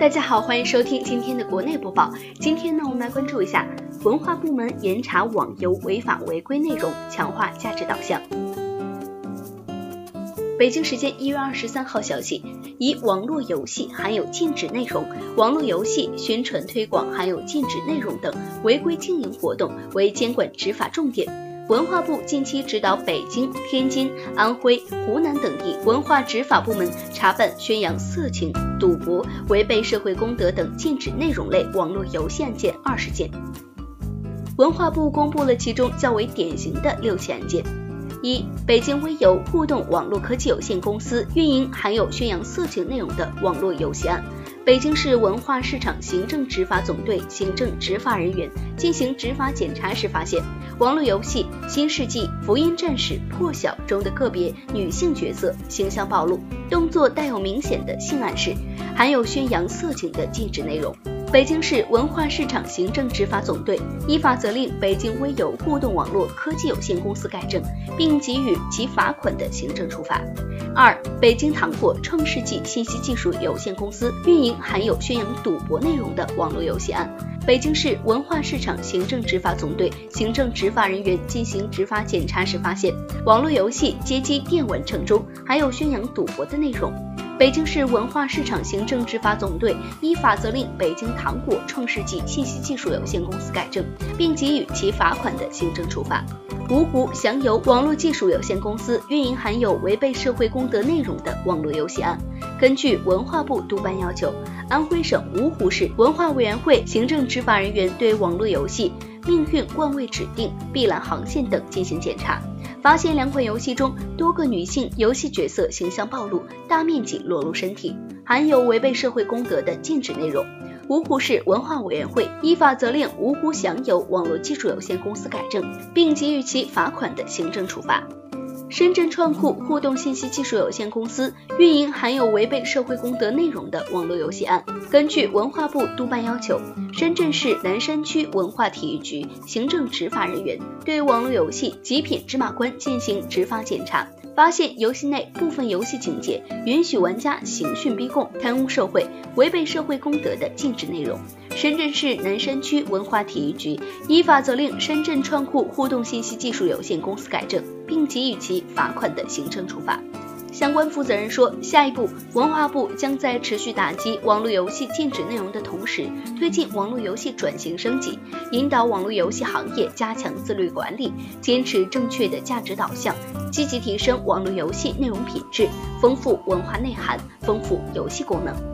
大家好，欢迎收听今天的国内播报。今天呢，我们来关注一下文化部门严查网游违法违规内容，强化价值导向。北京时间一月二十三号消息，以网络游戏含有禁止内容、网络游戏宣传推广含有禁止内容等违规经营活动为监管执法重点。文化部近期指导北京、天津、安徽、湖南等地文化执法部门查办宣扬色情、赌博、违背社会公德等禁止内容类网络游戏案件二十件。文化部公布了其中较为典型的六起案件：一、北京微游互动网络科技有限公司运营含有宣扬色情内容的网络游戏案。北京市文化市场行政执法总队行政执法人员进行执法检查时发现，网络游戏《新世纪福音战士破晓》中的个别女性角色形象暴露，动作带有明显的性暗示，含有宣扬色情的禁止内容。北京市文化市场行政执法总队依法责令北京微友互动网络科技有限公司改正，并给予其罚款的行政处罚。二、北京糖果创世纪信息技术有限公司运营含有宣扬赌博内容的网络游戏案，北京市文化市场行政执法总队行政执法人员进行执法检查时发现，网络游戏街机电玩城中含有宣扬赌博的内容。北京市文化市场行政执法总队依法责令北京糖果创世纪信息技术有限公司改正，并给予其罚款的行政处罚。芜湖祥游网络技术有限公司运营含有违背社会公德内容的网络游戏案，根据文化部督办要求，安徽省芜湖市文化委员会行政执法人员对网络游戏《命运冠位指定》《碧蓝航线》等进行检查。发现两款游戏中多个女性游戏角色形象暴露，大面积裸露身体，含有违背社会公德的禁止内容。芜湖市文化委员会依法责令芜湖享有网络技术有限公司改正，并给予其罚款的行政处罚。深圳创酷互动信息技术有限公司运营含有违背社会公德内容的网络游戏案，根据文化部督办要求，深圳市南山区文化体育局行政执法人员对网络游戏极品芝麻官进行执法检查，发现游戏内部分游戏情节允许玩家刑讯逼供、贪污受贿、违背社会公德的禁止内容。深圳市南山区文化体育局依法责令深圳创酷互动信息技术有限公司改正，并给予其罚款的行政处罚。相关负责人说，下一步，文化部将在持续打击网络游戏禁止内容的同时，推进网络游戏转型升级，引导网络游戏行业加强自律管理，坚持正确的价值导向，积极提升网络游戏内容品质，丰富文化内涵，丰富游戏功能。